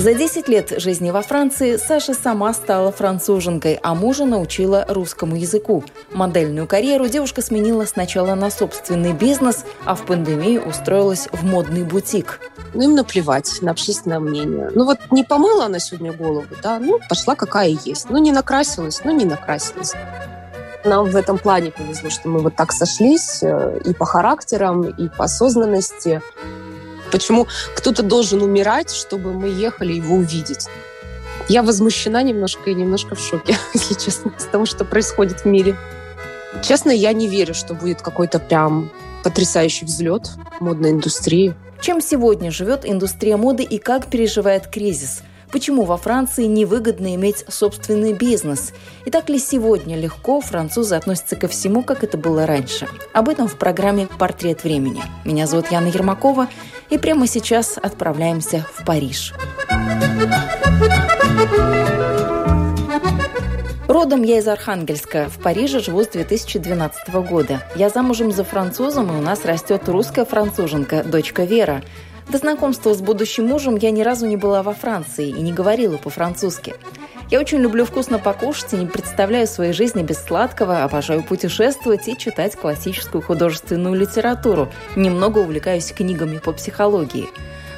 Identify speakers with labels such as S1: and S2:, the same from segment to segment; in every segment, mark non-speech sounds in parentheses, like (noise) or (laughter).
S1: За 10 лет жизни во Франции Саша сама стала француженкой, а мужа научила русскому языку. Модельную карьеру девушка сменила сначала на собственный бизнес, а в пандемию устроилась в модный бутик.
S2: Ну, им наплевать на общественное мнение. Ну, вот не помыла она сегодня голову, да, ну, пошла какая есть. Ну, не накрасилась, ну, не накрасилась. Нам в этом плане повезло, что мы вот так сошлись э, и по характерам, и по осознанности. Почему кто-то должен умирать, чтобы мы ехали его увидеть? Я возмущена немножко и немножко в шоке, (laughs) если честно, с того, что происходит в мире. Честно, я не верю, что будет какой-то прям потрясающий взлет модной индустрии.
S1: Чем сегодня живет индустрия моды и как переживает кризис? Почему во Франции невыгодно иметь собственный бизнес? И так ли сегодня легко французы относятся ко всему, как это было раньше? Об этом в программе «Портрет времени». Меня зовут Яна Ермакова, и прямо сейчас отправляемся в Париж. Родом я из Архангельска. В Париже живу с 2012 года. Я замужем за французом, и у нас растет русская француженка, дочка Вера. До знакомства с будущим мужем я ни разу не была во Франции и не говорила по-французски. Я очень люблю вкусно покушать и не представляю своей жизни без сладкого, обожаю путешествовать и читать классическую художественную литературу. Немного увлекаюсь книгами по психологии.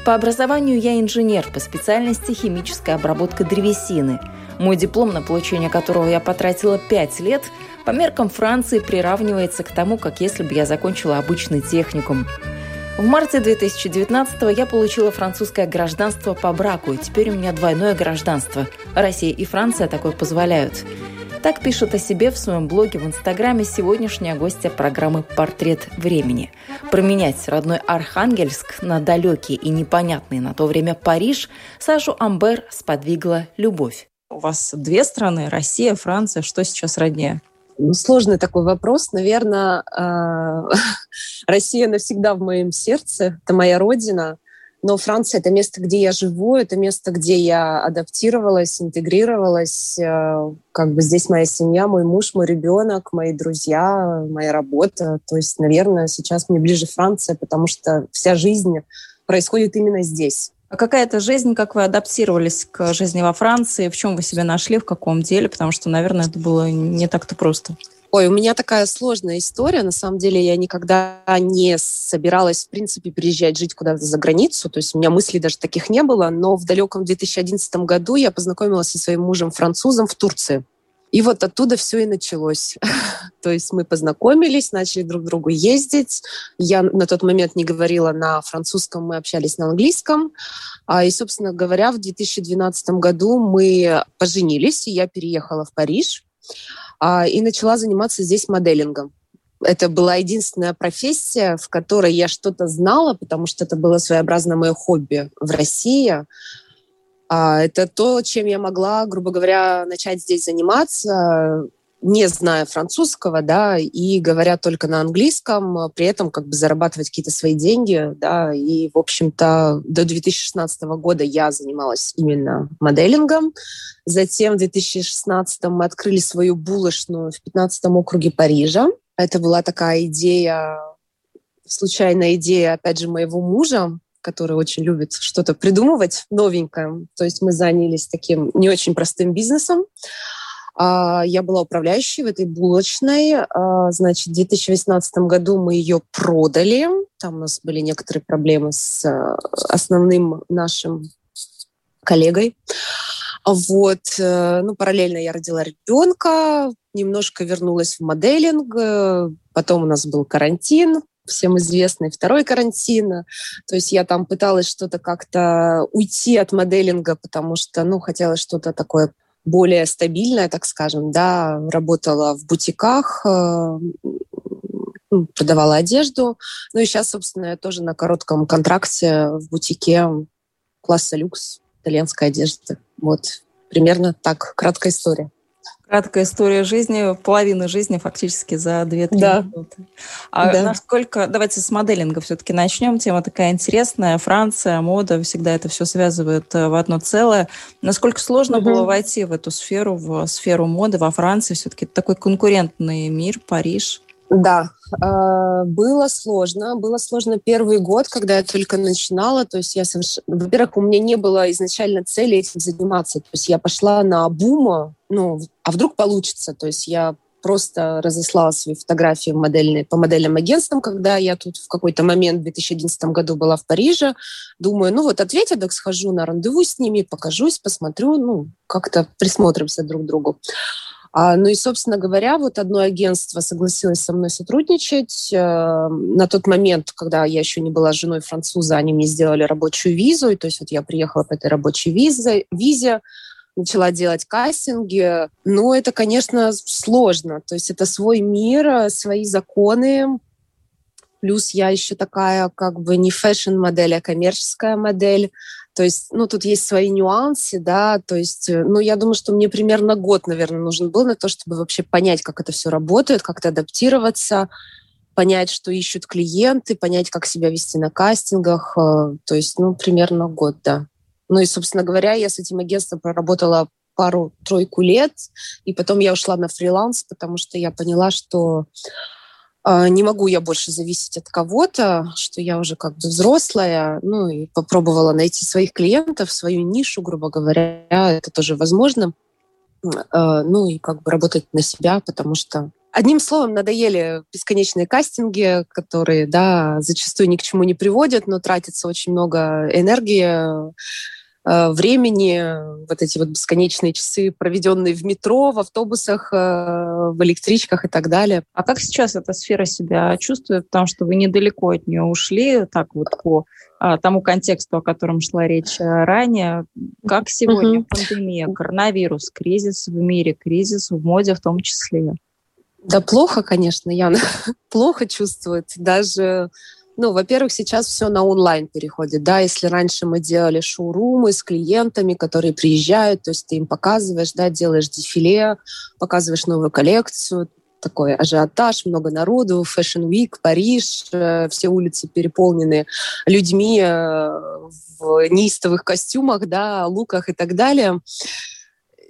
S1: По образованию я инженер по специальности химическая обработка древесины. Мой диплом, на получение которого я потратила 5 лет, по меркам Франции приравнивается к тому, как если бы я закончила обычный техникум. В марте 2019 я получила французское гражданство по браку, и теперь у меня двойное гражданство. Россия и Франция такое позволяют. Так пишет о себе в своем блоге в Инстаграме сегодняшняя гостья программы «Портрет времени». Променять родной Архангельск на далекий и непонятный на то время Париж Сашу Амбер сподвигла любовь.
S3: У вас две страны, Россия, Франция. Что сейчас роднее?
S2: Ну, сложный такой вопрос. Наверное, а, (laughs) Россия навсегда в моем сердце. Это моя родина. Но Франция — это место, где я живу, это место, где я адаптировалась, интегрировалась. Э, как бы здесь моя семья, мой муж, мой ребенок, мои друзья, моя работа. То есть, наверное, сейчас мне ближе Франция, потому что вся жизнь происходит именно здесь.
S3: А какая это жизнь, как вы адаптировались к жизни во Франции, в чем вы себя нашли, в каком деле? Потому что, наверное, это было не так-то просто.
S2: Ой, у меня такая сложная история. На самом деле я никогда не собиралась, в принципе, приезжать жить куда-то за границу. То есть у меня мыслей даже таких не было. Но в далеком 2011 году я познакомилась со своим мужем-французом в Турции. И вот оттуда все и началось. (laughs) То есть мы познакомились, начали друг к другу ездить. Я на тот момент не говорила на французском, мы общались на английском. А, и, собственно говоря, в 2012 году мы поженились, и я переехала в Париж а, и начала заниматься здесь моделингом. Это была единственная профессия, в которой я что-то знала, потому что это было своеобразное мое хобби в России. А, это то, чем я могла, грубо говоря, начать здесь заниматься, не зная французского, да, и говоря только на английском, при этом как бы зарабатывать какие-то свои деньги, да, и, в общем-то, до 2016 года я занималась именно моделингом. Затем в 2016 мы открыли свою булочную в 15 округе Парижа. Это была такая идея, случайная идея, опять же, моего мужа, который очень любит что-то придумывать новенькое. То есть мы занялись таким не очень простым бизнесом. А, я была управляющей в этой булочной. А, значит, в 2018 году мы ее продали. Там у нас были некоторые проблемы с э, основным нашим коллегой. Вот, э, ну, параллельно я родила ребенка, немножко вернулась в моделинг, э, потом у нас был карантин, всем известный второй карантин. То есть я там пыталась что-то как-то уйти от моделинга, потому что, ну, хотела что-то такое более стабильное, так скажем, да, работала в бутиках, э, ну, продавала одежду. Ну и сейчас, собственно, я тоже на коротком контракте в бутике класса люкс итальянской одежды. Вот. примерно так, краткая история.
S3: Краткая история жизни, половина жизни фактически за 2-3
S2: да.
S3: минуты. А да. насколько... Давайте с моделинга все-таки начнем. Тема такая интересная. Франция, мода, всегда это все связывает э, в одно целое. Насколько сложно угу. было войти в эту сферу, в сферу моды во Франции? Все-таки такой конкурентный мир, Париж.
S2: Да, а, было сложно. Было сложно первый год, когда я только начинала. То есть я совершенно... Во-первых, у меня не было изначально цели этим заниматься. То есть я пошла на бума, ну, а вдруг получится. То есть я просто разослала свои фотографии модельные, по модельным агентствам, когда я тут в какой-то момент в 2011 году была в Париже. Думаю, ну вот ответят, так схожу на рандеву с ними, покажусь, посмотрю, ну, как-то присмотримся друг к другу. А, ну и, собственно говоря, вот одно агентство согласилось со мной сотрудничать. Э, на тот момент, когда я еще не была женой француза, они мне сделали рабочую визу. И, то есть вот я приехала по этой рабочей визе, визе начала делать кастинги. Но это, конечно, сложно. То есть это свой мир, свои законы. Плюс я еще такая как бы не fashion -модель, а коммерческая модель. То есть, ну, тут есть свои нюансы, да, то есть, э, ну, я думаю, что мне примерно год, наверное, нужен был на то, чтобы вообще понять, как это все работает, как-то адаптироваться, понять, что ищут клиенты, понять, как себя вести на кастингах, э, то есть, ну, примерно год, да. Ну и, собственно говоря, я с этим агентством проработала пару-тройку лет, и потом я ушла на фриланс, потому что я поняла, что не могу я больше зависеть от кого-то, что я уже как бы взрослая, ну и попробовала найти своих клиентов, свою нишу, грубо говоря, это тоже возможно. А, ну и как бы работать на себя, потому что Одним словом, надоели бесконечные кастинги, которые, да, зачастую ни к чему не приводят, но тратится очень много энергии, времени, вот эти вот бесконечные часы, проведенные в метро, в автобусах, э, в электричках и так далее.
S3: А как сейчас эта сфера себя чувствует? Потому что вы недалеко от нее ушли, так вот по а, тому контексту, о котором шла речь э, ранее. Как сегодня угу. пандемия, коронавирус, кризис в мире, кризис в моде в том числе?
S2: Да плохо, конечно, Яна. (laughs) плохо чувствует. Даже ну, во-первых, сейчас все на онлайн переходит, да, если раньше мы делали шоурумы с клиентами, которые приезжают, то есть ты им показываешь, да, делаешь дефиле, показываешь новую коллекцию, такой ажиотаж, много народу, Fashion Week, Париж, э, все улицы переполнены людьми э, в неистовых костюмах, да, луках и так далее.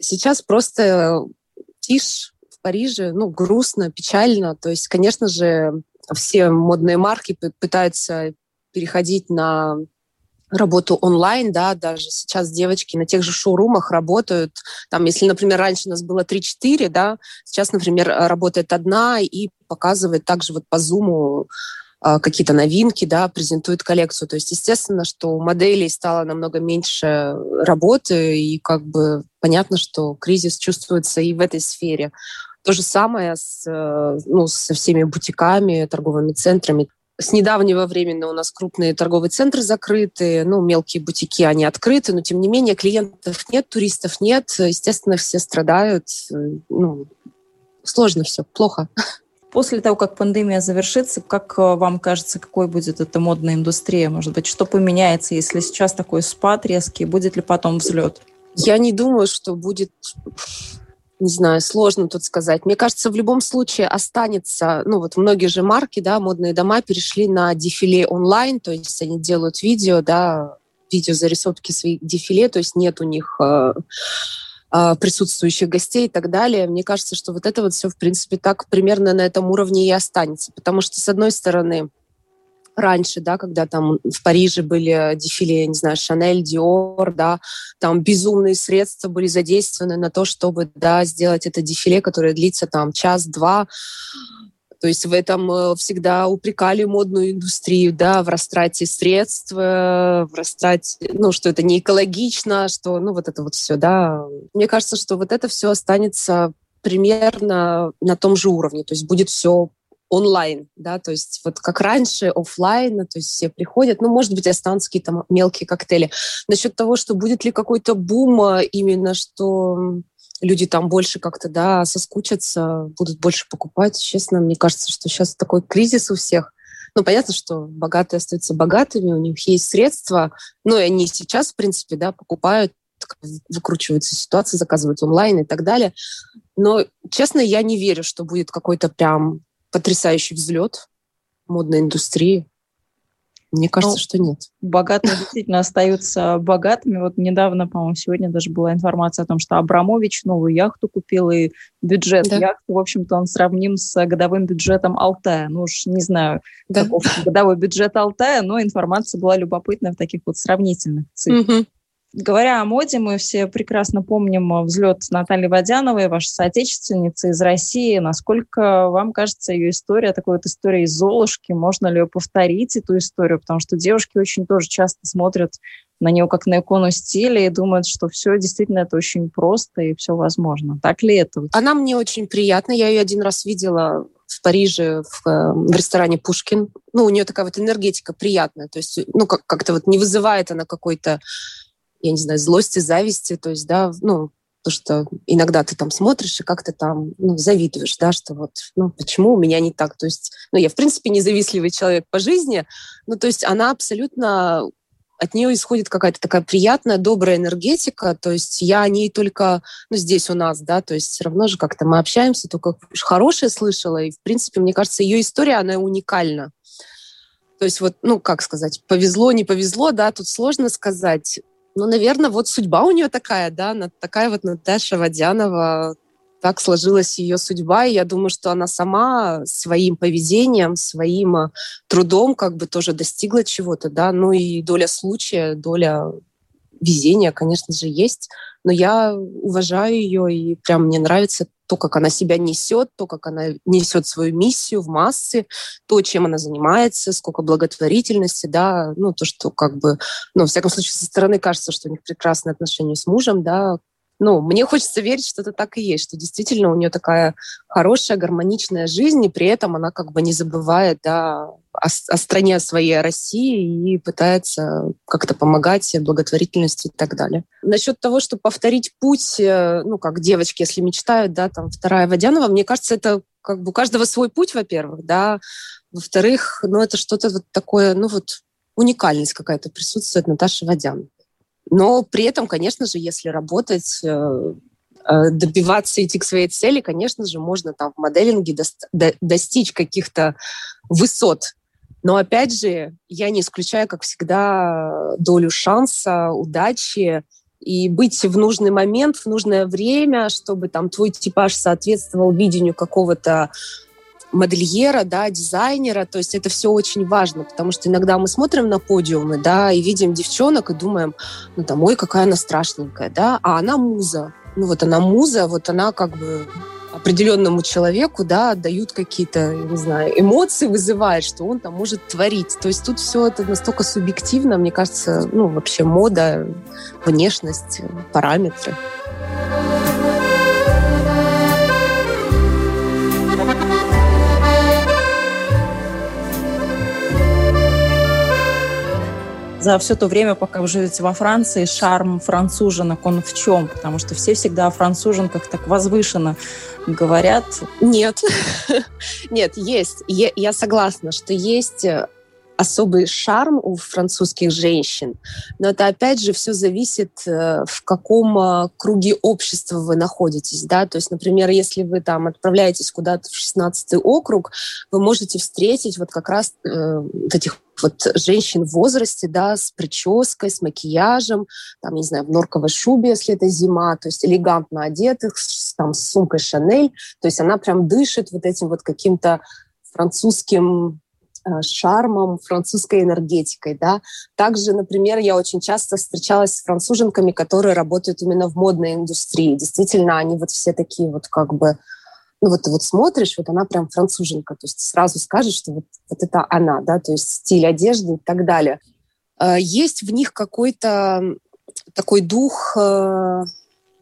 S2: Сейчас просто тишь в Париже, ну, грустно, печально. То есть, конечно же, все модные марки пытаются переходить на работу онлайн, да, даже сейчас девочки на тех же шоурумах работают. Там, если, например, раньше у нас было 3-4, да, сейчас, например, работает одна и показывает также вот по зуму какие-то новинки, да, презентует коллекцию. То есть, естественно, что у моделей стало намного меньше работы, и как бы понятно, что кризис чувствуется и в этой сфере. То же самое с, э, ну, со всеми бутиками, торговыми центрами. С недавнего времени у нас крупные торговые центры закрыты, ну, мелкие бутики, они открыты, но, тем не менее, клиентов нет, туристов нет. Естественно, все страдают. Ну, сложно все, плохо. (laughs)
S3: После того, как пандемия завершится, как э, вам кажется, какой будет эта модная индустрия? Может быть, что поменяется, если сейчас такой спад резкий, будет ли потом взлет?
S2: Я не думаю, что будет не знаю, сложно тут сказать. Мне кажется, в любом случае останется, ну вот многие же марки, да, модные дома перешли на дефиле онлайн, то есть они делают видео, да, видео зарисовки своих дефиле, то есть нет у них э, присутствующих гостей и так далее. Мне кажется, что вот это вот все, в принципе, так примерно на этом уровне и останется. Потому что, с одной стороны, раньше, да, когда там в Париже были дефиле, не знаю, Шанель, Диор, да, там безумные средства были задействованы на то, чтобы, да, сделать это дефиле, которое длится там час-два. То есть в этом э, всегда упрекали модную индустрию, да, в растрате средств, э, в растрате, ну, что это не экологично, что, ну, вот это вот все, да. Мне кажется, что вот это все останется примерно на том же уровне, то есть будет все онлайн, да, то есть вот как раньше офлайн, то есть все приходят, ну, может быть, останутся какие-то мелкие коктейли. Насчет того, что будет ли какой-то бум а, именно, что люди там больше как-то, да, соскучатся, будут больше покупать, честно, мне кажется, что сейчас такой кризис у всех. Ну, понятно, что богатые остаются богатыми, у них есть средства, ну, и они сейчас, в принципе, да, покупают выкручиваются ситуации, заказывают онлайн и так далее. Но, честно, я не верю, что будет какой-то прям потрясающий взлет модной индустрии. Мне кажется, ну, что нет.
S3: Богатые действительно остаются богатыми. Вот недавно, по-моему, сегодня даже была информация о том, что Абрамович новую яхту купил, и бюджет да. яхты, в общем-то, он сравним с годовым бюджетом Алтая. Ну уж не знаю, да. каков (laughs) годовой бюджет Алтая, но информация была любопытная в таких вот сравнительных цифрах. Угу. Говоря о моде, мы все прекрасно помним э, взлет Натальи Водяновой, вашей соотечественницы из России. Насколько вам кажется ее история, такой вот история из Золушки, можно ли повторить эту историю? Потому что девушки очень тоже часто смотрят на нее как на икону стиля и думают, что все действительно это очень просто и все возможно. Так ли это?
S2: Она мне очень приятна. Я ее один раз видела в Париже в, э, в ресторане Пушкин. Ну, у нее такая вот энергетика приятная. То есть, ну, как- как-то вот не вызывает она какой-то я не знаю, злости, зависти, то есть, да, ну, то, что иногда ты там смотришь и как-то там ну, завидуешь, да, что вот, ну, почему у меня не так? То есть, ну, я, в принципе, независливый человек по жизни, ну, то есть она абсолютно от нее исходит какая-то такая приятная, добрая энергетика, то есть я о ней только, ну, здесь у нас, да, то есть все равно же как-то мы общаемся, только хорошее слышала, и, в принципе, мне кажется, ее история, она уникальна. То есть вот, ну, как сказать, повезло, не повезло, да, тут сложно сказать. Ну, наверное, вот судьба у нее такая, да, такая вот Наташа Водянова, так сложилась ее судьба, и я думаю, что она сама своим поведением, своим э, трудом как бы тоже достигла чего-то, да, ну и доля случая, доля везения, конечно же, есть, но я уважаю ее, и прям мне нравится то, как она себя несет, то, как она несет свою миссию в массы, то, чем она занимается, сколько благотворительности, да, ну, то, что как бы, ну, во всяком случае, со стороны кажется, что у них прекрасные отношения с мужем, да, ну, мне хочется верить, что это так и есть, что действительно у нее такая хорошая, гармоничная жизнь, и при этом она как бы не забывает да, о, о стране своей, о России, и пытается как-то помогать благотворительности и так далее. Насчет того, что повторить путь, э, ну, как девочки, если мечтают, да, там, вторая Водянова, мне кажется, это как бы у каждого свой путь, во-первых, да, во-вторых, ну, это что-то вот такое, ну, вот уникальность какая-то присутствует Наташи Водяновой. Но при этом, конечно же, если работать, э, э, добиваться, идти к своей цели, конечно же, можно там в моделинге достичь каких-то высот. Но опять же, я не исключаю, как всегда, долю шанса, удачи и быть в нужный момент, в нужное время, чтобы там твой типаж соответствовал видению какого-то модельера, да, дизайнера, то есть это все очень важно, потому что иногда мы смотрим на подиумы, да, и видим девчонок и думаем, ну там, ой, какая она страшненькая, да, а она муза, ну вот она муза, вот она как бы определенному человеку, да, дают какие-то, не знаю, эмоции вызывает, что он там может творить. То есть тут все это настолько субъективно, мне кажется, ну, вообще мода, внешность, параметры.
S3: За все то время, пока вы живете во Франции, шарм француженок, он в чем? Потому что все всегда о француженках так возвышенно говорят.
S2: Нет. (laughs) Нет, есть. Я согласна, что есть э, особый шарм у французских женщин, но это опять же все зависит, э, в каком э, круге общества вы находитесь, да, то есть, например, если вы там отправляетесь куда-то в 16 округ, вы можете встретить вот как раз э, вот этих вот женщин в возрасте, да, с прической, с макияжем, там, не знаю, в норковой шубе, если это зима, то есть элегантно одетых, с, там, с сумкой Шанель, то есть она прям дышит вот этим вот каким-то французским шармом, французской энергетикой. Да? Также, например, я очень часто встречалась с француженками, которые работают именно в модной индустрии. Действительно, они вот все такие вот как бы ну вот ты вот смотришь, вот она прям француженка, то есть сразу скажешь, что вот, вот это она, да, то есть стиль одежды и так далее. Э, есть в них какой-то такой дух э,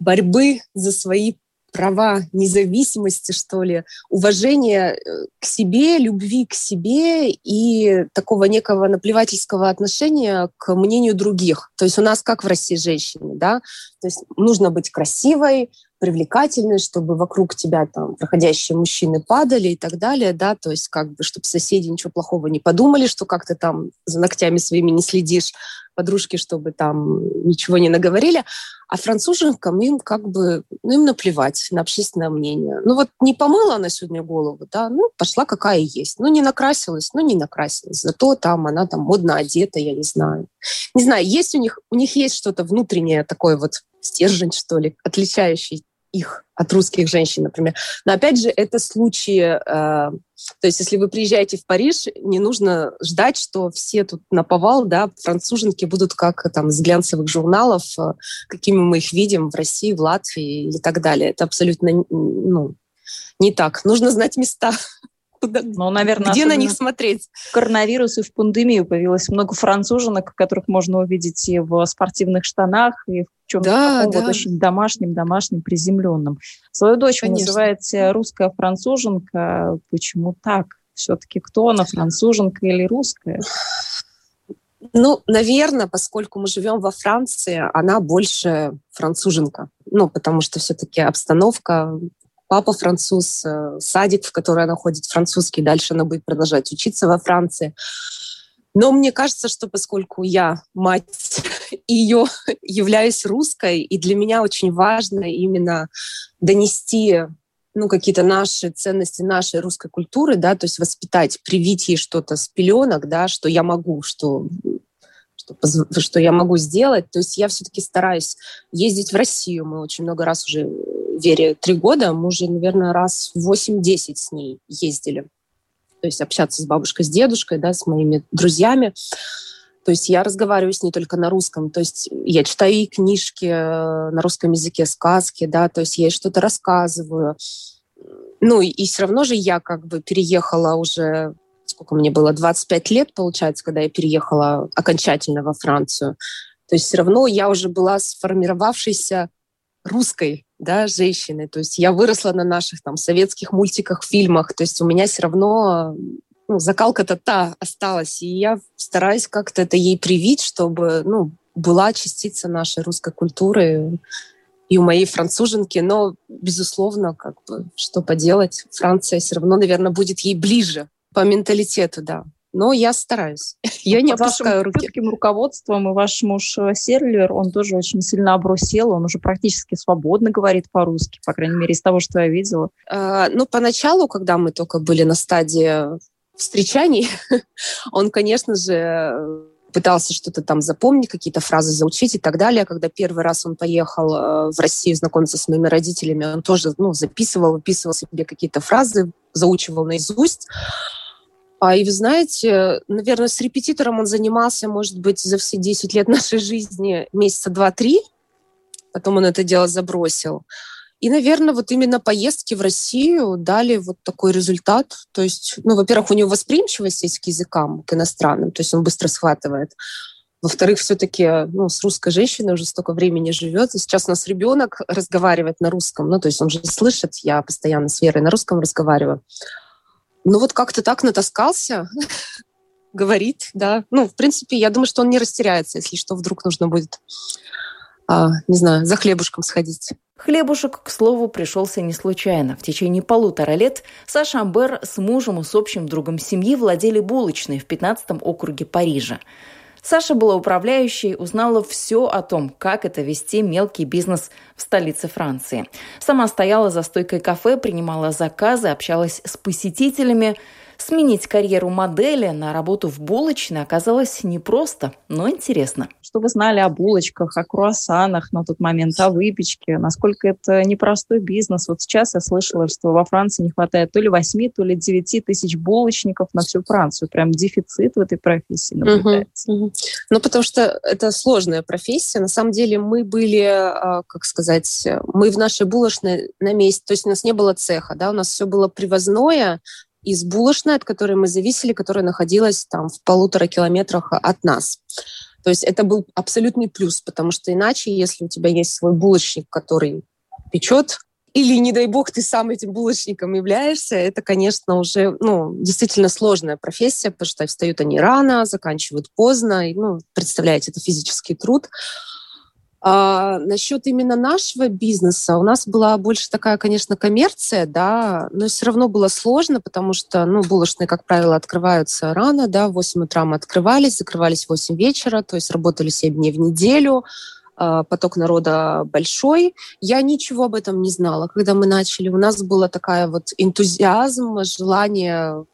S2: борьбы за свои права независимости, что ли, уважения э, к себе, любви к себе и такого некого наплевательского отношения к мнению других. То есть у нас как в России женщины, да? То есть нужно быть красивой, привлекательной, чтобы вокруг тебя там проходящие мужчины падали и так далее, да, то есть как бы, чтобы соседи ничего плохого не подумали, что как то там за ногтями своими не следишь, подружки, чтобы там ничего не наговорили. А француженкам им как бы, ну, им наплевать на общественное мнение. Ну, вот не помыла она сегодня голову, да, ну, пошла какая есть. Ну, не накрасилась, ну, не накрасилась. Зато там она там модно одета, я не знаю. Не знаю, есть у них, у них есть что-то внутреннее такое вот стержень, что ли, отличающий их от русских женщин, например. Но опять же, это случаи, э, то есть если вы приезжаете в Париж, не нужно ждать, что все тут наповал, да, француженки будут как там из глянцевых журналов, э, какими мы их видим в России, в Латвии и так далее. Это абсолютно ну, не так. Нужно знать места. (laughs)
S3: Куда, ну, наверное,
S2: где на них смотреть?
S3: В коронавирус и в пандемию появилось много француженок, которых можно увидеть и в спортивных штанах, и в чем-то да, таком да. вот очень домашним, домашним, приземленным. Свою дочь Конечно. вы называете русская француженка. Почему так? Все-таки кто она, француженка или русская?
S2: Ну, наверное, поскольку мы живем во Франции, она больше француженка. Ну, потому что все-таки обстановка, папа француз, э, садик, в который она ходит, французский, дальше она будет продолжать учиться во Франции. Но мне кажется, что поскольку я мать (laughs) ее, являюсь русской, и для меня очень важно именно донести ну, какие-то наши ценности нашей русской культуры, да, то есть воспитать, привить ей что-то с пеленок, да, что я могу, что, что, что я могу сделать. То есть я все-таки стараюсь ездить в Россию. Мы очень много раз уже, Вере, три года, мы уже, наверное, раз 8-10 с ней ездили то есть общаться с бабушкой, с дедушкой, да, с моими друзьями. То есть я разговариваю с ней только на русском. То есть я читаю ей книжки э, на русском языке, сказки, да, то есть я ей что-то рассказываю. Ну и, и все равно же я как бы переехала уже, сколько мне было, 25 лет, получается, когда я переехала окончательно во Францию. То есть все равно я уже была сформировавшейся русской да, женщины. То есть я выросла на наших там советских мультиках, фильмах. То есть у меня все равно ну, закалка-то та осталась. И я стараюсь как-то это ей привить, чтобы ну, была частица нашей русской культуры и у моей француженки. Но, безусловно, как бы, что поделать, Франция все равно, наверное, будет ей ближе по менталитету, да но я стараюсь. (laughs) я не Под опускаю
S3: руки. Под руководством и ваш муж э, Серлер, он тоже очень сильно обрусел, он уже практически свободно говорит по-русски, по крайней мере, из того, что я видела.
S2: А, ну, поначалу, когда мы только были на стадии встречаний, (laughs) он, конечно же, пытался что-то там запомнить, какие-то фразы заучить и так далее. Когда первый раз он поехал э, в Россию знакомиться с моими родителями, он тоже ну, записывал, выписывал себе какие-то фразы, заучивал наизусть. А, и вы знаете, наверное, с репетитором он занимался, может быть, за все 10 лет (laughs) нашей жизни месяца 2-3. Потом он это дело забросил. И, наверное, вот именно поездки в Россию дали вот такой результат. То есть, ну, во-первых, у него восприимчивость есть к языкам, к иностранным, то есть он быстро схватывает. Во-вторых, все-таки ну, с русской женщиной уже столько времени живет. И сейчас у нас ребенок разговаривает на русском. Ну, то есть он же слышит, я постоянно с Верой на русском разговариваю. Ну вот как-то так натаскался, (laughs) говорит, да. Ну, в принципе, я думаю, что он не растеряется, если что, вдруг нужно будет, а, не знаю, за хлебушком сходить.
S1: Хлебушек, к слову, пришелся не случайно. В течение полутора лет Саша Амбер с мужем и с общим другом семьи владели булочной в 15-м округе Парижа. Саша была управляющей, узнала все о том, как это вести мелкий бизнес в столице Франции. Сама стояла за стойкой кафе, принимала заказы, общалась с посетителями – Сменить карьеру модели на работу в булочной оказалось непросто, но интересно.
S3: Что вы знали о булочках, о круассанах на тот момент, о выпечке? Насколько это непростой бизнес? Вот сейчас я слышала, что во Франции не хватает то ли 8, то ли 9 тысяч булочников на всю Францию. Прям дефицит в этой профессии наблюдается. Угу, угу.
S2: Ну, потому что это сложная профессия. На самом деле мы были, а, как сказать, мы в нашей булочной на месте, то есть у нас не было цеха, да, у нас все было привозное, из булочной, от которой мы зависели, которая находилась там в полутора километрах от нас. То есть это был абсолютный плюс, потому что иначе, если у тебя есть свой булочник, который печет, или, не дай бог, ты сам этим булочником являешься, это, конечно, уже ну, действительно сложная профессия, потому что встают они рано, заканчивают поздно, и, ну, представляете, это физический труд. А, насчет именно нашего бизнеса, у нас была больше такая, конечно, коммерция, да, но все равно было сложно, потому что, ну, булочные, как правило, открываются рано, да, в 8 утра мы открывались, закрывались в 8 вечера, то есть работали 7 дней в неделю, а, поток народа большой. Я ничего об этом не знала, когда мы начали. У нас была такая вот энтузиазм, желание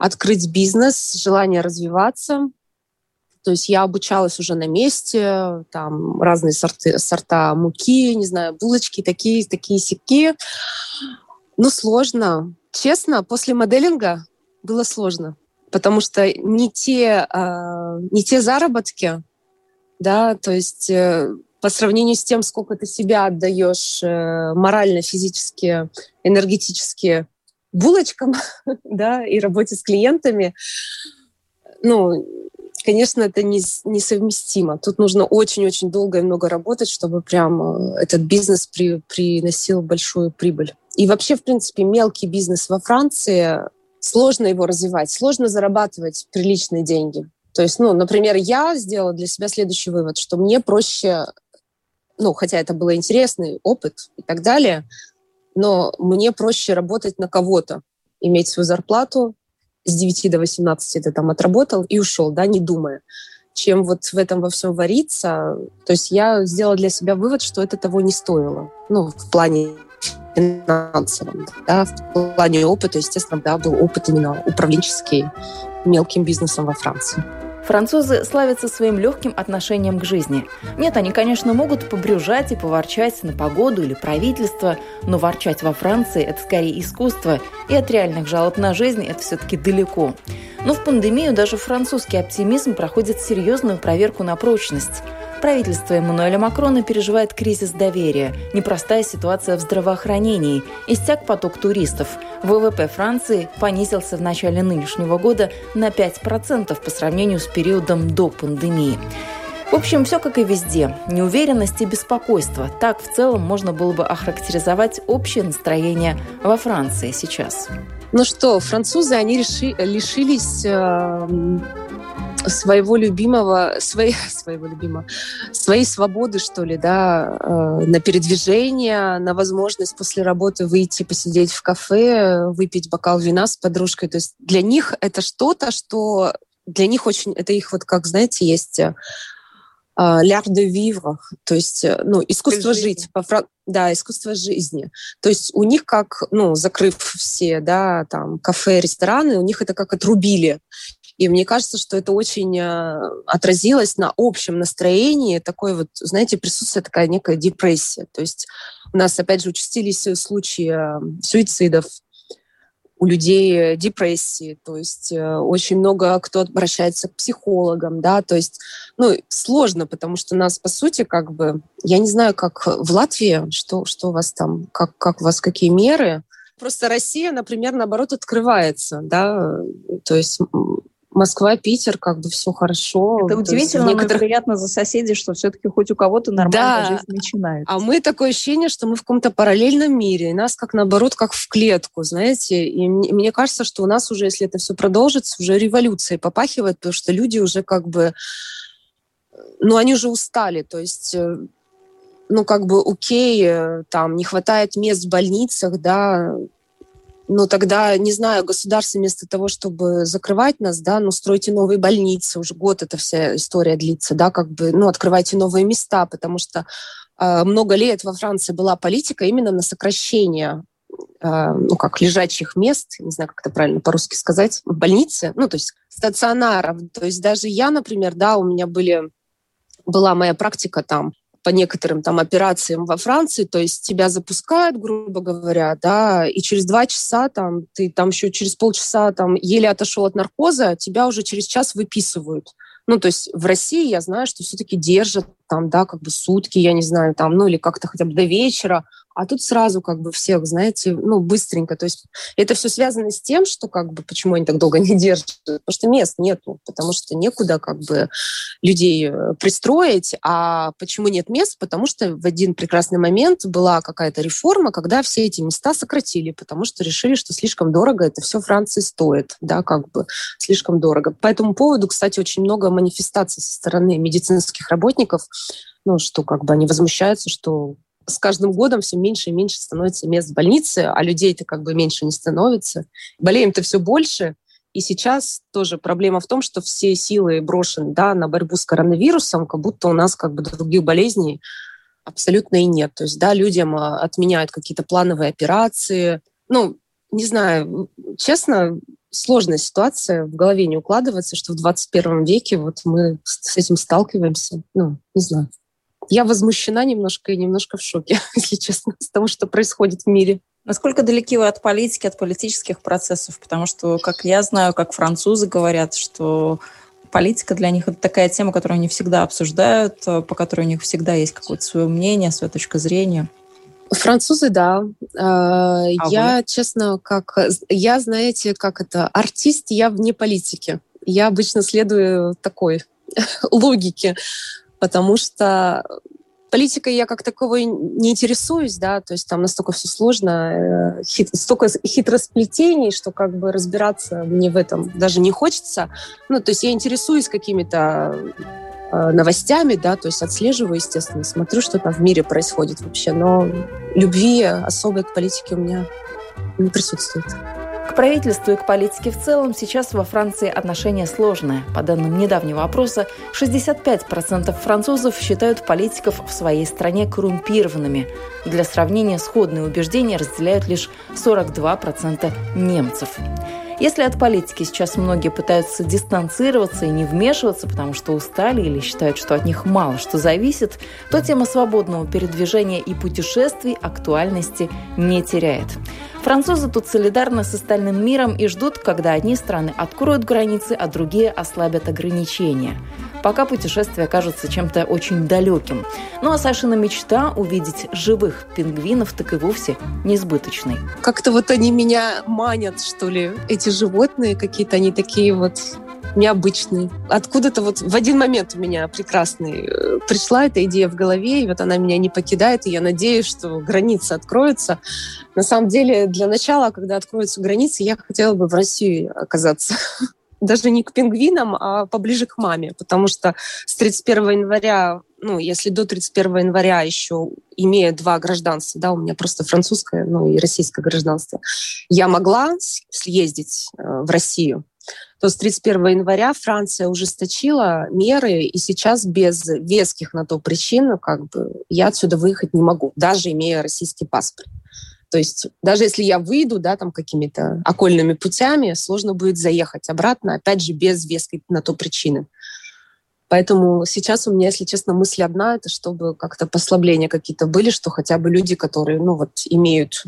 S2: открыть бизнес, желание развиваться. То есть я обучалась уже на месте, там разные сорты, сорта муки, не знаю, булочки, такие, такие сики. Ну, сложно. Честно, после моделинга было сложно, потому что не те, э, не те заработки, да, то есть э, по сравнению с тем, сколько ты себя отдаешь э, морально, физически, энергетически булочкам, (laughs) да, и работе с клиентами, ну, конечно, это не, несовместимо. Тут нужно очень-очень долго и много работать, чтобы прям э, этот бизнес при, приносил большую прибыль. И вообще, в принципе, мелкий бизнес во Франции, сложно его развивать, сложно зарабатывать приличные деньги. То есть, ну, например, я сделала для себя следующий вывод, что мне проще, ну, хотя это был интересный опыт и так далее, но мне проще работать на кого-то, иметь свою зарплату, с 9 до 18 ты там отработал и ушел, да, не думая чем вот в этом во всем вариться. То есть я сделала для себя вывод, что это того не стоило. Ну, в плане финансовом, да, в плане опыта, естественно, да, был опыт именно управленческий мелким бизнесом во Франции.
S1: Французы славятся своим легким отношением к жизни. Нет, они, конечно, могут побрюжать и поворчать на погоду или правительство, но ворчать во Франции – это скорее искусство, и от реальных жалоб на жизнь это все-таки далеко. Но в пандемию даже французский оптимизм проходит серьезную проверку на прочность. Правительство Эммануэля Макрона переживает кризис доверия, непростая ситуация в здравоохранении, истяк поток туристов. ВВП Франции понизился в начале нынешнего года на 5% по сравнению с периодом до пандемии. В общем, все как и везде. Неуверенность и беспокойство. Так в целом можно было бы охарактеризовать общее настроение во Франции сейчас.
S2: Ну что, французы, они реши, лишились э, своего любимого, своей, (laughs) своего любимого, своей свободы, что ли, да, э, на передвижение, на возможность после работы выйти посидеть в кафе, выпить бокал вина с подружкой. То есть для них это что-то, что для них очень, это их вот, как, знаете, есть l'art de vivre, то есть, э, ну, искусство Жизнь. жить, по фран... да, искусство жизни. То есть у них как, ну, закрыв все, да, там, кафе, рестораны, у них это как отрубили. И мне кажется, что это очень э, отразилось на общем настроении, такой вот, знаете, присутствие такая некая депрессия. То есть у нас, опять же, участились случаи э, суицидов, у людей депрессии, то есть э, очень много кто обращается к психологам, да, то есть, ну, сложно, потому что нас, по сути, как бы, я не знаю, как в Латвии, что, что у вас там, как, как у вас какие меры, Просто Россия, например, наоборот, открывается, да, то есть Москва, Питер, как бы все хорошо.
S3: Это удивительно, некоторых... но приятно за соседей, что все-таки хоть у кого-то нормальная да. жизнь начинается.
S2: А мы такое ощущение, что мы в каком-то параллельном мире, и нас как наоборот, как в клетку, знаете. И мне, мне кажется, что у нас уже, если это все продолжится, уже революция попахивает, потому что люди уже как бы, ну, они уже устали, то есть э, ну, как бы, окей, э, там, не хватает мест в больницах, да, но тогда, не знаю, государство вместо того, чтобы закрывать нас, да, ну, стройте новые больницы, уже год эта вся история длится, да, как бы, ну, открывайте новые места, потому что э, много лет во Франции была политика именно на сокращение э, ну, как лежачих мест, не знаю, как это правильно по-русски сказать, в больнице, ну, то есть стационаров. То есть даже я, например, да, у меня были была моя практика там по некоторым там операциям во Франции, то есть тебя запускают, грубо говоря, да, и через два часа там, ты там еще через полчаса там еле отошел от наркоза, тебя уже через час выписывают. Ну, то есть в России я знаю, что все-таки держат там, да, как бы сутки, я не знаю, там, ну, или как-то хотя бы до вечера, а тут сразу как бы всех, знаете, ну, быстренько. То есть это все связано с тем, что как бы почему они так долго (laughs) не держат, потому что мест нету, потому что некуда как бы людей э, пристроить. А почему нет мест? Потому что в один прекрасный момент была какая-то реформа, когда все эти места сократили, потому что решили, что слишком дорого это все Франции стоит, да, как бы слишком дорого. По этому поводу, кстати, очень много манифестаций со стороны медицинских работников, ну, что как бы они возмущаются, что с каждым годом все меньше и меньше становится мест в больнице, а людей-то как бы меньше не становится. Болеем-то все больше, и сейчас тоже проблема в том, что все силы брошены да, на борьбу с коронавирусом, как будто у нас как бы других болезней абсолютно и нет. То есть, да, людям а, отменяют какие-то плановые операции. Ну, не знаю, честно, сложная ситуация, в голове не укладывается, что в 21 веке вот мы с этим сталкиваемся. Ну, не знаю. Я возмущена немножко и немножко в шоке, (laughs) если честно, с того, что происходит в мире.
S3: Насколько далеки вы от политики, от политических процессов? Потому что, как я знаю, как французы говорят, что политика для них это такая тема, которую они всегда обсуждают, по которой у них всегда есть какое-то свое мнение, своя точка зрения.
S2: Французы, да. А, а я, вы? честно, как я, знаете, как это артист, я вне политики. Я обычно следую такой (laughs) логике, потому что политикой я как таковой не интересуюсь, да, то есть там настолько все сложно, э, хит, столько хитросплетений, что как бы разбираться мне в этом даже не хочется. Ну, то есть я интересуюсь какими-то э, новостями, да, то есть отслеживаю, естественно, смотрю, что там в мире происходит вообще, но любви особой к политике у меня не присутствует.
S1: К правительству и к политике в целом сейчас во Франции отношение сложное. По данным недавнего опроса, 65% французов считают политиков в своей стране коррумпированными. Для сравнения, сходные убеждения разделяют лишь 42% немцев. Если от политики сейчас многие пытаются дистанцироваться и не вмешиваться, потому что устали или считают, что от них мало что зависит, то тема свободного передвижения и путешествий актуальности не теряет. Французы тут солидарны с остальным миром и ждут, когда одни страны откроют границы, а другие ослабят ограничения. Пока путешествия кажутся чем-то очень далеким. Ну а Сашина мечта увидеть живых пингвинов так и вовсе несбыточной.
S2: Как-то вот они меня манят, что ли, эти животные какие-то, они такие вот необычный. Откуда-то вот в один момент у меня прекрасный э, пришла эта идея в голове, и вот она меня не покидает, и я надеюсь, что границы откроются. На самом деле, для начала, когда откроются границы, я хотела бы в России оказаться (laughs) даже не к пингвинам, а поближе к маме, потому что с 31 января, ну, если до 31 января еще имея два гражданства, да, у меня просто французское, ну, и российское гражданство, я могла съездить э, в Россию, то с 31 января Франция ужесточила меры, и сейчас без веских на то причин как бы, я отсюда выехать не могу, даже имея российский паспорт. То есть даже если я выйду да, там какими-то окольными путями, сложно будет заехать обратно, опять же, без веской на то причины. Поэтому сейчас у меня, если честно, мысль одна, это чтобы как-то послабления какие-то были, что хотя бы люди, которые ну, вот, имеют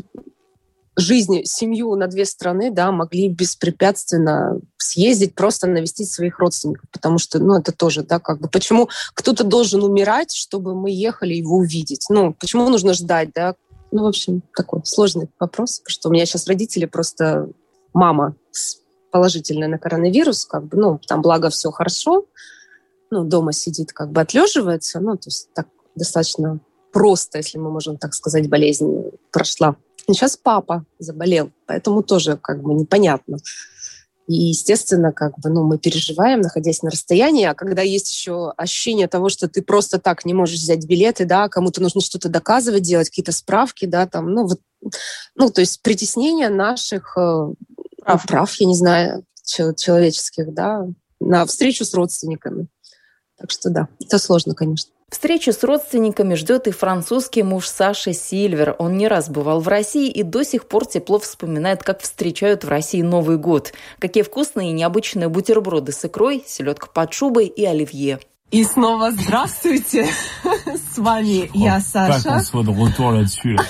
S2: жизнь, семью на две страны, да, могли беспрепятственно съездить, просто навестить своих родственников, потому что, ну, это тоже, да, как бы, почему кто-то должен умирать, чтобы мы ехали его увидеть? Ну, почему нужно ждать, да? Ну, в общем, такой сложный вопрос, что у меня сейчас родители просто мама положительная на коронавирус, как бы, ну, там, благо, все хорошо, ну, дома сидит, как бы отлеживается, ну, то есть так достаточно просто, если мы можем так сказать, болезнь прошла. Сейчас папа заболел, поэтому тоже как бы непонятно. И, естественно, как бы, ну, мы переживаем, находясь на расстоянии, а когда есть еще ощущение того, что ты просто так не можешь взять билеты, да, кому-то нужно что-то доказывать, делать какие-то справки, да, там, ну, вот, ну, то есть притеснение наших э, прав, прав я не знаю, человеческих, да, на встречу с родственниками. Так что да, это сложно, конечно.
S1: Встречи с родственниками ждет и французский муж Саши Сильвер. Он не раз бывал в России и до сих пор тепло вспоминает, как встречают в России Новый год. Какие вкусные и необычные бутерброды с икрой, селедка под шубой и оливье.
S4: И снова здравствуйте! (laughs) С вами я, Саша.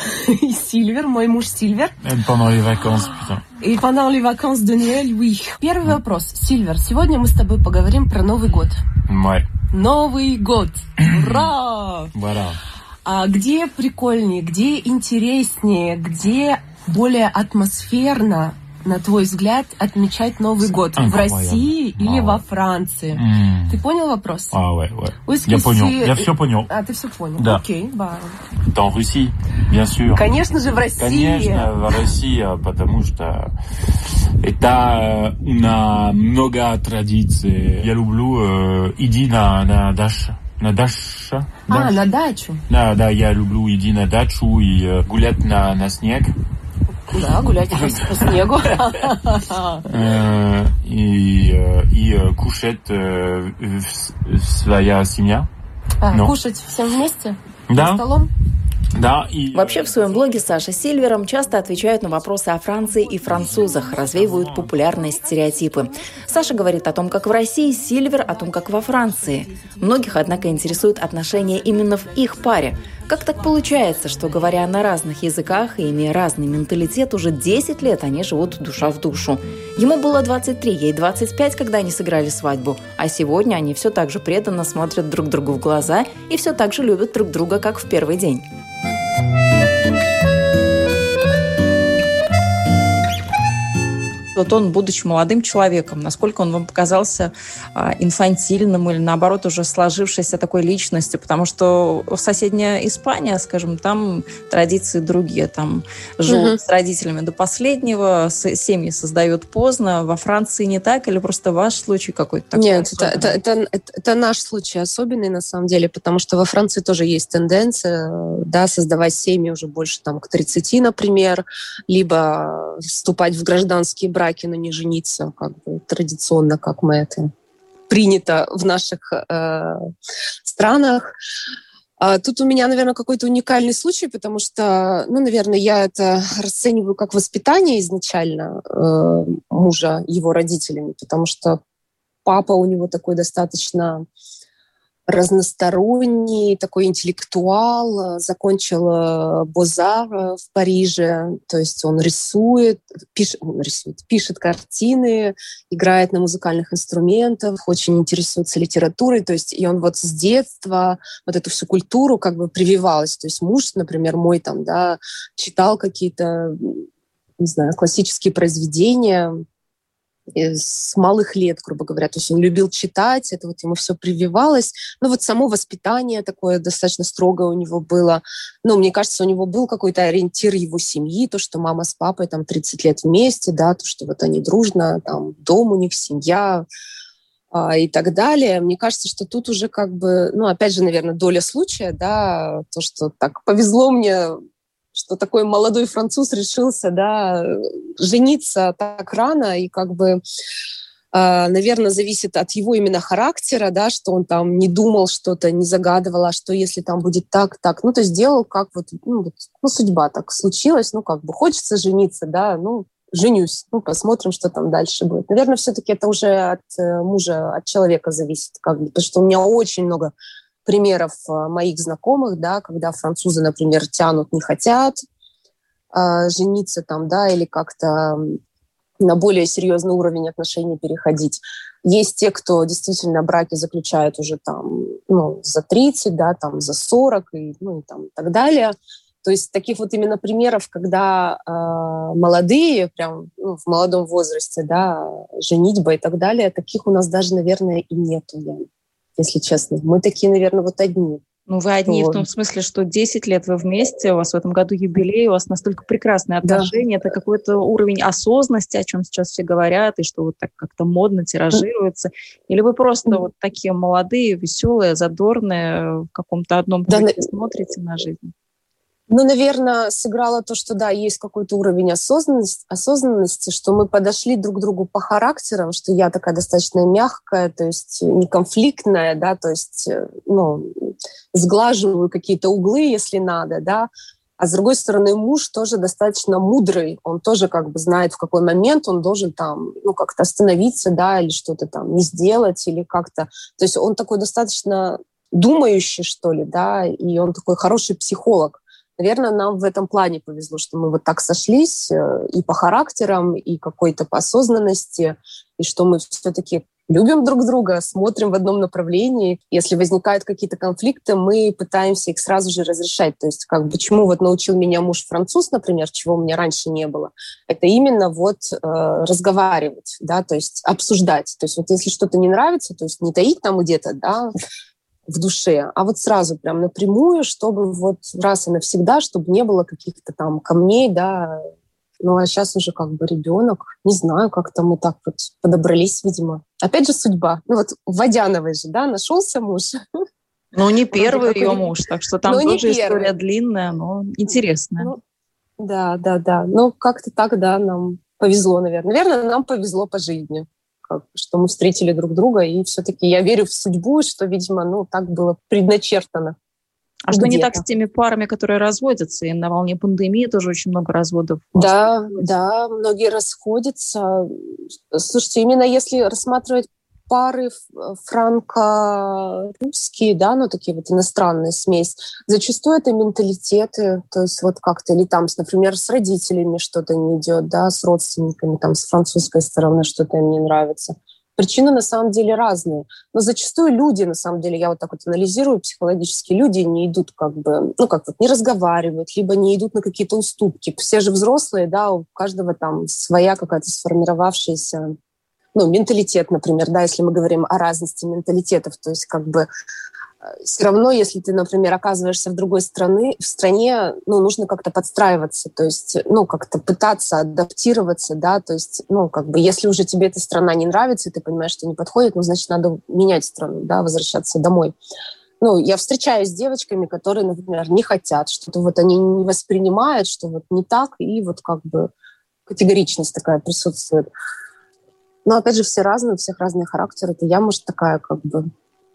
S4: (laughs) И Сильвер, мой муж Сильвер. И pendant les vacances de Noël, oui. Первый вопрос. Сильвер, сегодня мы с тобой поговорим про Новый год.
S5: Ouais.
S4: Новый год! (clears throat) Ура!
S5: Voilà.
S4: А где прикольнее, где интереснее, где более атмосферно на твой взгляд, отмечать Новый год в России или во Франции? Ты понял вопрос?
S5: А, ouais, ouais. Я понял, я все понял.
S4: А, ты все понял?
S5: Да.
S4: Окей, ба.
S5: Dans Russie, bien sûr.
S4: Конечно же, в России.
S5: Конечно, в России, потому что это una много традиций. Я люблю иди на, на дачу на даша.
S4: А, на дачу.
S5: Да, да, я люблю идти на дачу и э, гулять на, на снег.
S4: Да, гулять по, (laughs) (laughs) снегу.
S5: Э, и, э, и э, кушать своя семья.
S4: А, кушать всем вместе?
S5: Да.
S4: За столом?
S5: Да, и...
S1: Вообще в своем блоге Саша Сильвером часто отвечают на вопросы о Франции и французах, развеивают популярные стереотипы. Саша говорит о том, как в России, Сильвер о том, как во Франции. Многих, однако, интересуют отношения именно в их паре. Как так получается, что, говоря на разных языках и имея разный менталитет, уже 10 лет они живут душа в душу? Ему было 23, ей 25, когда они сыграли свадьбу. А сегодня они все так же преданно смотрят друг другу в глаза и все так же любят друг друга, как в первый день.
S3: Вот он, будучи молодым человеком, насколько он вам показался а, инфантильным или, наоборот, уже сложившейся такой личностью, потому что соседняя Испания, скажем, там традиции другие, там живут угу. с родителями до последнего, семьи создают поздно, во Франции не так, или просто ваш случай какой-то такой?
S2: Нет, это, это, это, это, это наш случай особенный, на самом деле, потому что во Франции тоже есть тенденция, да, создавать семьи уже больше там к 30, например, либо вступать в гражданские браки браке, но не жениться, как бы традиционно, как мы это принято в наших э, странах. А тут у меня, наверное, какой-то уникальный случай, потому что, ну, наверное, я это расцениваю как воспитание изначально э, мужа его родителями, потому что папа у него такой достаточно разносторонний, такой интеллектуал, закончил э, Бозар э, в Париже, то есть он рисует, пишет, рисует, пишет картины, играет на музыкальных инструментах, очень интересуется литературой, то есть и он вот с детства вот эту всю культуру как бы прививалась, то есть муж, например, мой там, да, читал какие-то не знаю, классические произведения, с малых лет, грубо говоря. То есть он любил читать, это вот ему все прививалось. Ну вот само воспитание такое достаточно строгое у него было. Ну, мне кажется, у него был какой-то ориентир его семьи, то, что мама с папой там 30 лет вместе, да, то, что вот они дружно, там дом у них, семья, а, и так далее. Мне кажется, что тут уже как бы, ну, опять же, наверное, доля случая, да, то, что так повезло мне что такой молодой француз решился, да, жениться так рано и как бы а, наверное, зависит от его именно характера, да, что он там не думал что-то, не загадывал, а что если там будет так, так. Ну, то есть сделал как вот, ну, вот, ну судьба так случилась, ну, как бы хочется жениться, да, ну, женюсь, ну, посмотрим, что там дальше будет. Наверное, все-таки это уже от э, мужа, от человека зависит, как бы, потому что у меня очень много примеров э, моих знакомых, да, когда французы, например, тянут, не хотят э, жениться там, да, или как-то на более серьезный уровень отношений переходить. Есть те, кто действительно браки заключают уже там, ну, за 30, да, там, за 40 и, ну, и там, так далее. То есть таких вот именно примеров, когда э, молодые, прям ну, в молодом возрасте, да, женитьба и так далее, таких у нас даже, наверное, и нету если честно. Мы такие, наверное, вот одни.
S3: Ну, вы одни вот. в том смысле, что 10 лет вы вместе, у вас в этом году юбилей, у вас настолько прекрасные отношения, да. это какой-то уровень осознанности, о чем сейчас все говорят, и что вот так как-то модно тиражируется. Или вы просто mm. вот такие молодые, веселые, задорные, в каком-то одном да, смотрите на жизнь?
S2: Ну, наверное, сыграло то, что да, есть какой-то уровень осознанности, осознанности, что мы подошли друг к другу по характерам, что я такая достаточно мягкая, то есть не конфликтная, да, то есть, э, ну, сглаживаю какие-то углы, если надо, да, а с другой стороны, муж тоже достаточно мудрый, он тоже как бы знает, в какой момент он должен там, ну, как-то остановиться, да, или что-то там не сделать, или как-то... То есть он такой достаточно думающий, что ли, да, и он такой хороший психолог. Наверное, нам в этом плане повезло, что мы вот так сошлись э, и по характерам, и какой-то по осознанности, и что мы все-таки любим друг друга, смотрим в одном направлении. Если возникают какие-то конфликты, мы пытаемся их сразу же разрешать. То есть как почему вот научил меня муж француз, например, чего у меня раньше не было, это именно вот э, разговаривать, да, то есть обсуждать. То есть вот если что-то не нравится, то есть не таить там где-то, да, в душе, а вот сразу прям напрямую, чтобы вот раз и навсегда, чтобы не было каких-то там камней, да, ну а сейчас уже как бы ребенок, не знаю, как-то мы так вот подобрались, видимо. Опять же судьба. Ну вот Водяновой же, да, нашелся муж.
S3: Ну, не первый ее муж, так что там ну, тоже история длинная, но интересная. Ну,
S2: да, да, да. Ну, как-то так, да, нам повезло, наверное. Наверное, нам повезло по жизни, как, что мы встретили друг друга, и все-таки я верю в судьбу, что, видимо, ну, так было предначертано.
S3: А что не так с теми парами, которые разводятся? И на волне пандемии тоже очень много разводов.
S2: Да, да, многие расходятся. Слушайте, именно если рассматривать пары франко-русские, да, ну такие вот иностранные смесь, зачастую это менталитеты, то есть вот как-то, или там, например, с родителями что-то не идет, да, с родственниками, там, с французской стороны что-то им не нравится. Причины на самом деле разные. Но зачастую люди, на самом деле, я вот так вот анализирую психологически, люди не идут как бы, ну как вот, не разговаривают, либо не идут на какие-то уступки. Все же взрослые, да, у каждого там своя какая-то сформировавшаяся ну, менталитет, например, да, если мы говорим о разности менталитетов, то есть как бы э, все равно, если ты, например, оказываешься в другой стране, в стране, ну, нужно как-то подстраиваться, то есть, ну, как-то пытаться адаптироваться, да, то есть, ну, как бы, если уже тебе эта страна не нравится, и ты понимаешь, что не подходит, ну, значит, надо менять страну, да, возвращаться домой. Ну, я встречаюсь с девочками, которые, например, не хотят, что-то вот они не воспринимают, что вот не так, и вот как бы категоричность такая присутствует. Но опять же, все разные, у всех разные характеры. Это я, может, такая как бы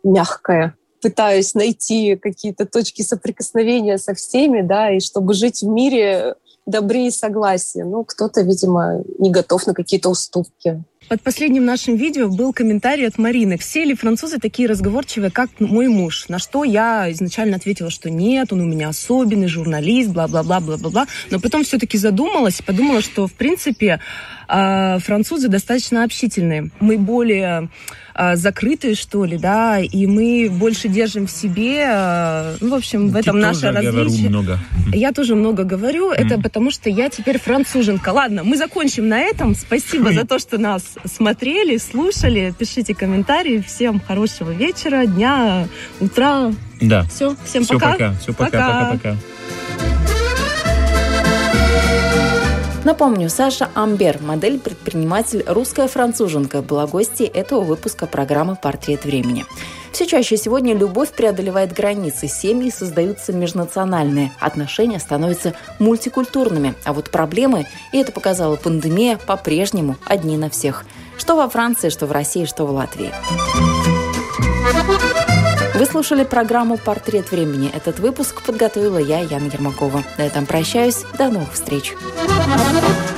S2: мягкая, пытаюсь найти какие-то точки соприкосновения со всеми, да, и чтобы жить в мире добре и согласие. Ну, кто-то, видимо, не готов на какие-то уступки.
S4: Под последним нашим видео был комментарий от Марины. Все ли французы такие разговорчивые, как мой муж? На что я изначально ответила, что нет, он у меня особенный журналист, бла-бла-бла-бла-бла-бла. Но потом все-таки задумалась, подумала, что, в принципе, а, французы достаточно общительные. Мы более а, закрытые, что ли, да, и мы больше держим в себе, а, ну, в общем, в этом Ты наше различие. много. Я тоже много говорю, mm. это потому что я теперь француженка. Ладно, мы закончим на этом. Спасибо (laughs) за то, что нас смотрели, слушали. Пишите комментарии. Всем хорошего вечера, дня, утра.
S5: Да.
S4: Все, всем
S5: Все
S4: пока.
S5: пока. Все пока, пока,
S1: Напомню, Саша Амбер, модель-предприниматель, русская француженка, была гостьей этого выпуска программы «Портрет времени». Все чаще сегодня любовь преодолевает границы, семьи создаются межнациональные, отношения становятся мультикультурными, а вот проблемы, и это показала пандемия, по-прежнему одни на всех. Что во Франции, что в России, что в Латвии. Вы слушали программу «Портрет времени». Этот выпуск подготовила я, Яна Ермакова. На этом прощаюсь. До новых встреч. Thank you.